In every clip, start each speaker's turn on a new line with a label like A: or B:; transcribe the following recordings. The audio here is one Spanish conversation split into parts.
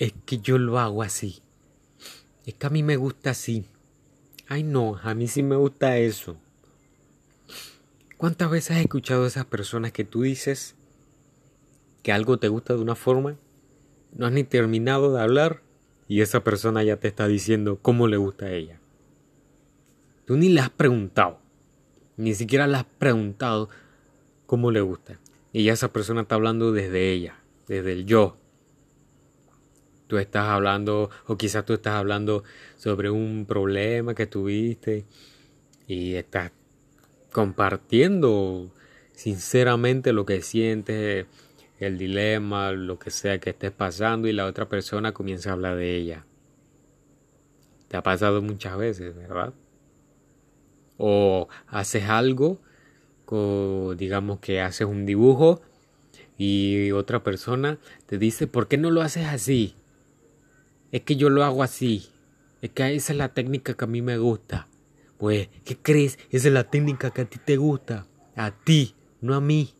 A: es que yo lo hago así. Es que a mí me gusta así. Ay, no, a mí sí me gusta eso. ¿Cuántas veces has escuchado a esas personas que tú dices que algo te gusta de una forma? No has ni terminado de hablar y esa persona ya te está diciendo cómo le gusta a ella. Tú ni le has preguntado. Ni siquiera le has preguntado cómo le gusta. Y ya esa persona está hablando desde ella, desde el yo. Tú estás hablando, o quizás tú estás hablando sobre un problema que tuviste y estás compartiendo sinceramente lo que sientes, el dilema, lo que sea que estés pasando y la otra persona comienza a hablar de ella. Te ha pasado muchas veces, ¿verdad? O haces algo, digamos que haces un dibujo y otra persona te dice, ¿por qué no lo haces así? Es que yo lo hago así. Es que esa es la técnica que a mí me gusta. Pues, ¿qué crees? Esa es la técnica que a ti te gusta. A ti, no a mí.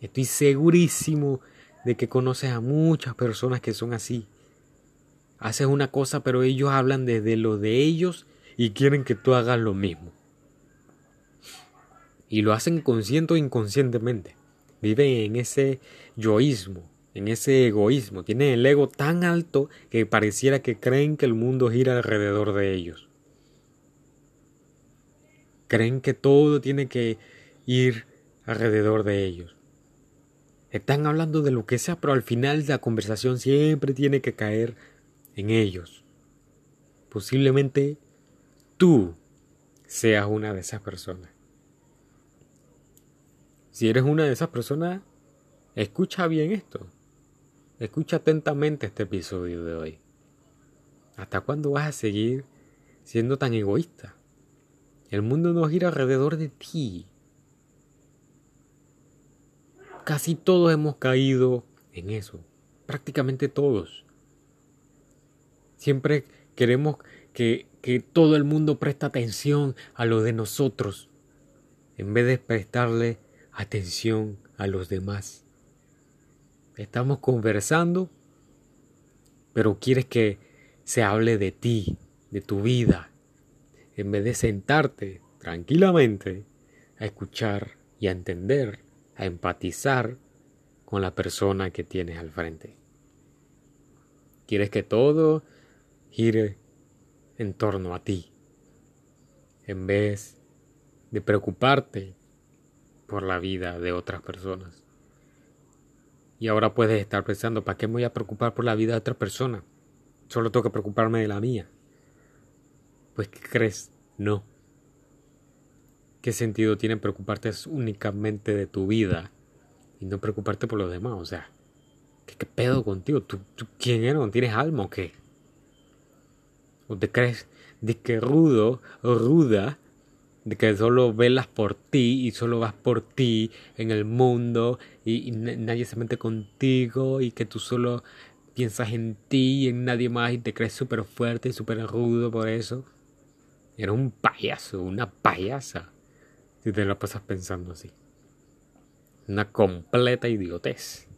A: Estoy segurísimo de que conoces a muchas personas que son así. Haces una cosa, pero ellos hablan desde lo de ellos y quieren que tú hagas lo mismo. Y lo hacen consciente o inconscientemente. Viven en ese yoísmo, en ese egoísmo. Tienen el ego tan alto que pareciera que creen que el mundo gira alrededor de ellos. Creen que todo tiene que ir alrededor de ellos. Están hablando de lo que sea, pero al final la conversación siempre tiene que caer en ellos. Posiblemente tú seas una de esas personas. Si eres una de esas personas, escucha bien esto. Escucha atentamente este episodio de hoy. ¿Hasta cuándo vas a seguir siendo tan egoísta? El mundo no gira alrededor de ti. Casi todos hemos caído en eso. Prácticamente todos. Siempre queremos que, que todo el mundo preste atención a lo de nosotros en vez de prestarle atención a los demás. Estamos conversando, pero quieres que se hable de ti, de tu vida, en vez de sentarte tranquilamente a escuchar y a entender, a empatizar con la persona que tienes al frente. Quieres que todo gire en torno a ti, en vez de preocuparte por la vida de otras personas. Y ahora puedes estar pensando, ¿para qué me voy a preocupar por la vida de otra persona? Solo tengo que preocuparme de la mía. Pues, ¿qué crees? No. ¿Qué sentido tiene preocuparte únicamente de tu vida y no preocuparte por los demás? O sea, ¿qué, pedo contigo? ¿Tú, quién eres? ¿No tienes alma o qué? ¿O te crees de que rudo o ruda de que solo velas por ti y solo vas por ti en el mundo y, nadie se mete contigo y que tú solo piensas en ti y en nadie más y te crees súper fuerte y súper rudo por eso. Era un payaso, una payasa, si te la pasas pensando así. Una completa idiotez.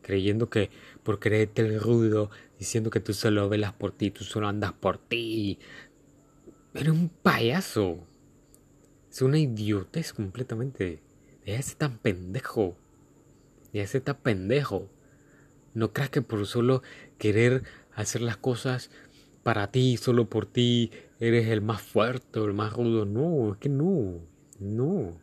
A: Creyendo que por creerte el rudo, diciendo que tú solo velas por ti, tú solo andas por ti. Eres un payaso. Es una idiotez completamente. Deja de tan pendejo. Tan pendejo. No creas que por solo querer hacer las cosas para ti, solo por ti, eres el más fuerte el más rudo. No, es que no, no.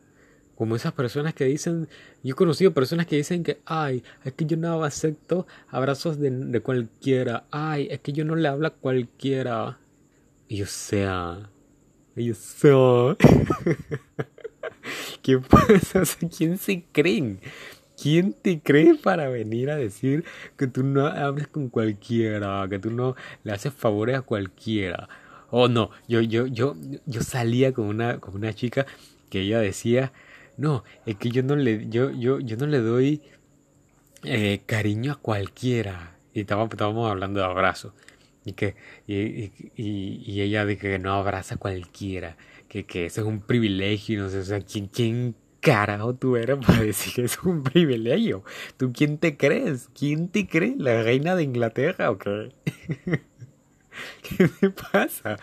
A: Como esas personas que dicen, yo he conocido personas que dicen que, ay, es que yo no acepto abrazos de, de cualquiera, ay, es que yo no le hablo a cualquiera. Y o sea, y ¿qué pasa? ¿quién se creen? ¿Quién te cree para venir a decir que tú no hables con cualquiera, que tú no le haces favores a cualquiera? Oh, no, yo, yo, yo, yo salía con una, con una chica que ella decía, no, es que yo no le, yo, yo, yo no le doy eh, cariño a cualquiera. Y estábamos, estábamos hablando de abrazo. Y que, y, y, y, ella dice que no abraza a cualquiera, que, que eso es un privilegio, no sé, o sea, ¿quién, quién carajo tú eres para decir que es un privilegio? ¿Tú quién te crees? ¿Quién te cree? ¿La reina de Inglaterra o qué? ¿Qué me pasa?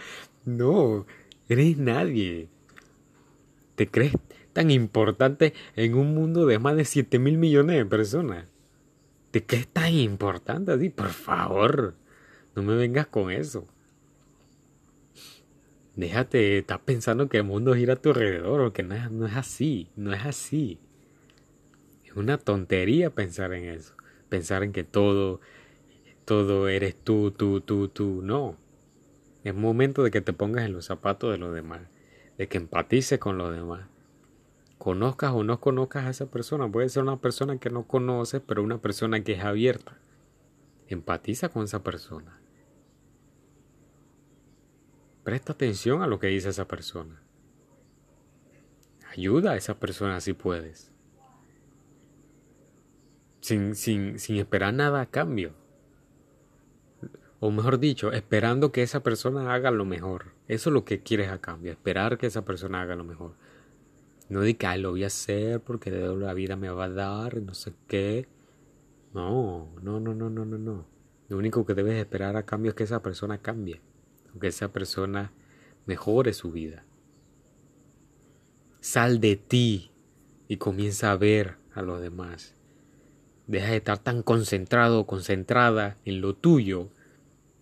A: No, eres nadie. ¿Te crees tan importante en un mundo de más de 7 mil millones de personas? ¿Te crees tan importante así? Por favor, no me vengas con eso. Déjate, estás pensando que el mundo gira a tu alrededor, o que no es, no es así, no es así. Es una tontería pensar en eso, pensar en que todo, todo eres tú, tú, tú, tú, no. Es momento de que te pongas en los zapatos de los demás, de que empatices con los demás. Conozcas o no conozcas a esa persona, puede ser una persona que no conoces, pero una persona que es abierta. Empatiza con esa persona. Presta atención a lo que dice esa persona. Ayuda a esa persona si puedes. Sin, sin, sin esperar nada a cambio. O mejor dicho, esperando que esa persona haga lo mejor. Eso es lo que quieres a cambio, esperar que esa persona haga lo mejor. No de que lo voy a hacer porque la vida me va a dar, no sé qué. No, no, no, no, no, no, no. Lo único que debes esperar a cambio es que esa persona cambie que esa persona mejore su vida. Sal de ti y comienza a ver a los demás. Deja de estar tan concentrado o concentrada en lo tuyo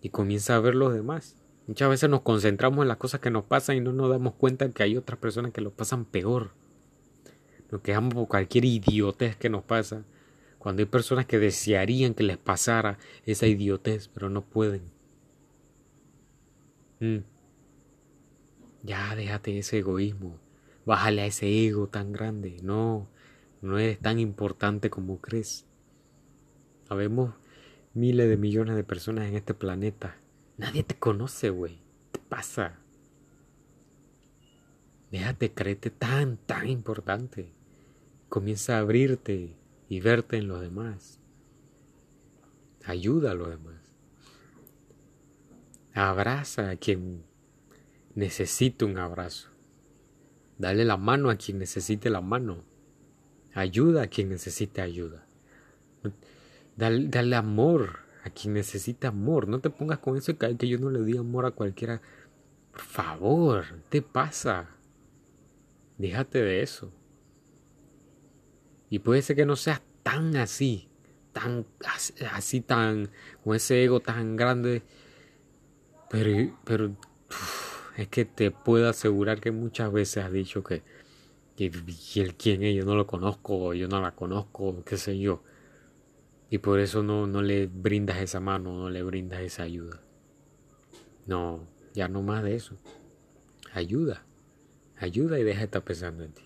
A: y comienza a ver los demás. Muchas veces nos concentramos en las cosas que nos pasan y no nos damos cuenta que hay otras personas que lo pasan peor. Nos quejamos por cualquier idiotez que nos pasa, cuando hay personas que desearían que les pasara esa idiotez, pero no pueden. Mm. Ya déjate ese egoísmo. Bájale a ese ego tan grande. No, no eres tan importante como crees. Habemos miles de millones de personas en este planeta. Nadie te conoce, güey. ¿Qué pasa? Déjate creerte tan, tan importante. Comienza a abrirte y verte en los demás. Ayuda a los demás. Abraza a quien necesite un abrazo. Dale la mano a quien necesite la mano. Ayuda a quien necesite ayuda. Dale, amor a quien necesita amor. No te pongas con eso que, que yo no le di amor a cualquiera. Por favor, ¿qué te pasa? Déjate de eso. Y puede ser que no seas tan así, tan así, tan, con ese ego tan grande pero, pero es que te puedo asegurar que muchas veces has dicho que, que, el quién es, yo no lo conozco, yo no la conozco, qué sé yo. Y por eso no, no le brindas esa mano, no le brindas esa ayuda. No, ya no más de eso. Ayuda, ayuda y deja de estar pensando en ti.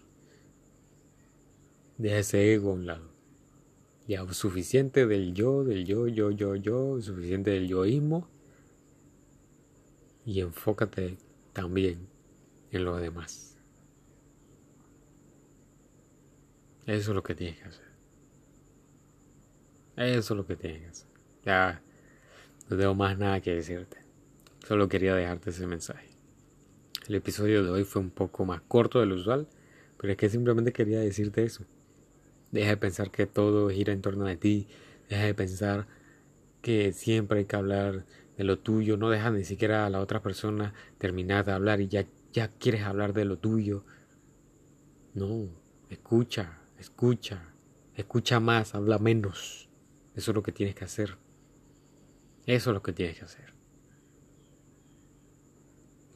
A: Deja ese ego a un lado. Ya suficiente del yo, del yo, yo, yo, yo, suficiente del yoísmo y enfócate también en lo demás. Eso es lo que tienes que hacer. Eso es lo que tienes que hacer. Ya no tengo más nada que decirte. Solo quería dejarte ese mensaje. El episodio de hoy fue un poco más corto de lo usual, pero es que simplemente quería decirte eso. Deja de pensar que todo gira en torno a ti. Deja de pensar que siempre hay que hablar de lo tuyo, no dejas ni siquiera a la otra persona terminar de hablar y ya, ya quieres hablar de lo tuyo. No, escucha, escucha, escucha más, habla menos. Eso es lo que tienes que hacer. Eso es lo que tienes que hacer.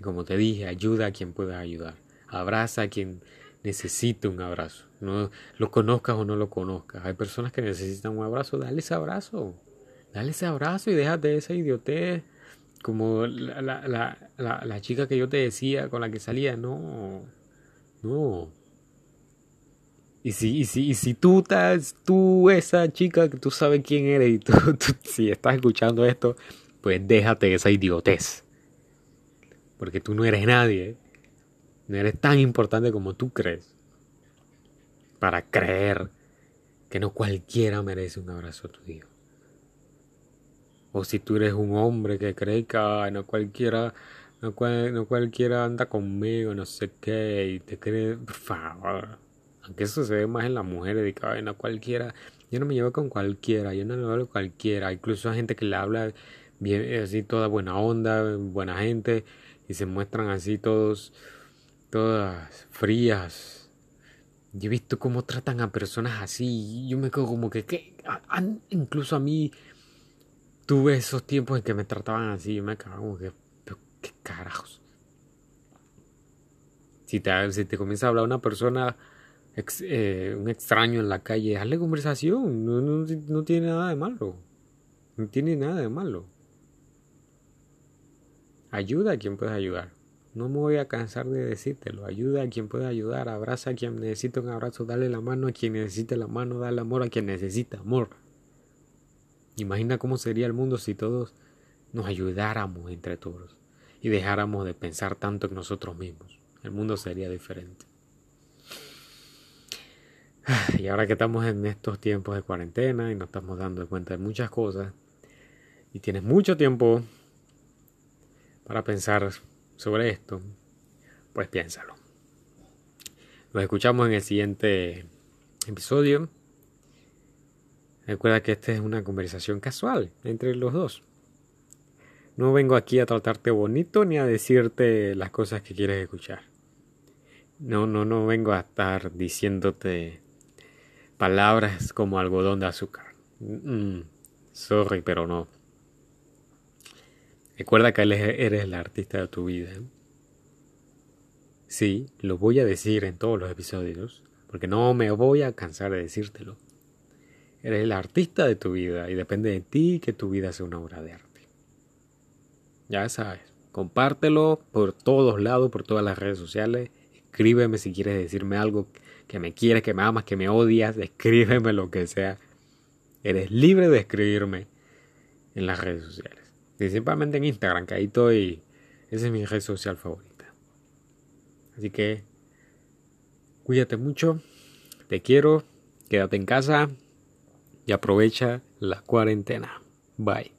A: como te dije, ayuda a quien pueda ayudar. Abraza a quien necesite un abrazo. No lo conozcas o no lo conozcas. Hay personas que necesitan un abrazo, dale ese abrazo. Dale ese abrazo y déjate esa idiotez. Como la, la, la, la, chica que yo te decía con la que salía. No. No. Y si, y si, y si tú estás, tú, esa chica que tú sabes quién eres y tú, si estás escuchando esto, pues déjate esa idiotez. Porque tú no eres nadie. No eres tan importante como tú crees. Para creer que no cualquiera merece un abrazo tuyo. O si tú eres un hombre que cree que no cualquiera, no, cualquiera anda conmigo, no sé qué, y te cree, por favor, Aunque eso se ve más en las mujeres, de que no cualquiera, yo no me llevo con cualquiera, yo no le hablo con cualquiera. Incluso hay gente que le habla bien, así toda buena onda, buena gente, y se muestran así todos, todas frías. Yo he visto cómo tratan a personas así, yo me quedo como que, incluso a mí tuve esos tiempos en que me trataban así, yo me quedaba como que, ¿qué carajos? Si te, si te comienza a hablar una persona, eh, un extraño en la calle, hazle conversación, no, no, tiene nada de malo. No tiene nada de malo. Ayuda a quien pueda ayudar. No me voy a cansar de decírtelo. Ayuda a quien pueda ayudar. Abraza a quien necesita un abrazo. Dale la mano a quien necesita la mano. Dale amor a quien necesita amor. Imagina cómo sería el mundo si todos nos ayudáramos entre todos y dejáramos de pensar tanto en nosotros mismos. El mundo sería diferente. Y ahora que estamos en estos tiempos de cuarentena y nos estamos dando cuenta de muchas cosas y tienes mucho tiempo para pensar sobre esto, pues piénsalo. Nos escuchamos en el siguiente episodio. Recuerda que esta es una conversación casual entre los dos. No vengo aquí a tratarte bonito ni a decirte las cosas que quieres escuchar. No, no, no vengo a estar diciéndote palabras como algodón de azúcar. Sorry, pero no. Recuerda que eres el artista de tu vida. Sí, lo voy a decir en todos los episodios, porque no me voy a cansar de decírtelo. Eres el artista de tu vida y depende de ti que tu vida sea una obra de arte. Ya sabes, compártelo por todos lados, por todas las redes sociales. Escríbeme si quieres decirme algo que me quieres, que me amas, que me odias. Escríbeme lo que sea. Eres libre de escribirme en las redes sociales. Principalmente en Instagram, que ahí estoy. Esa es mi red social favorita. Así que cuídate mucho. Te quiero. Quédate en casa y aprovecha la cuarentena. Bye.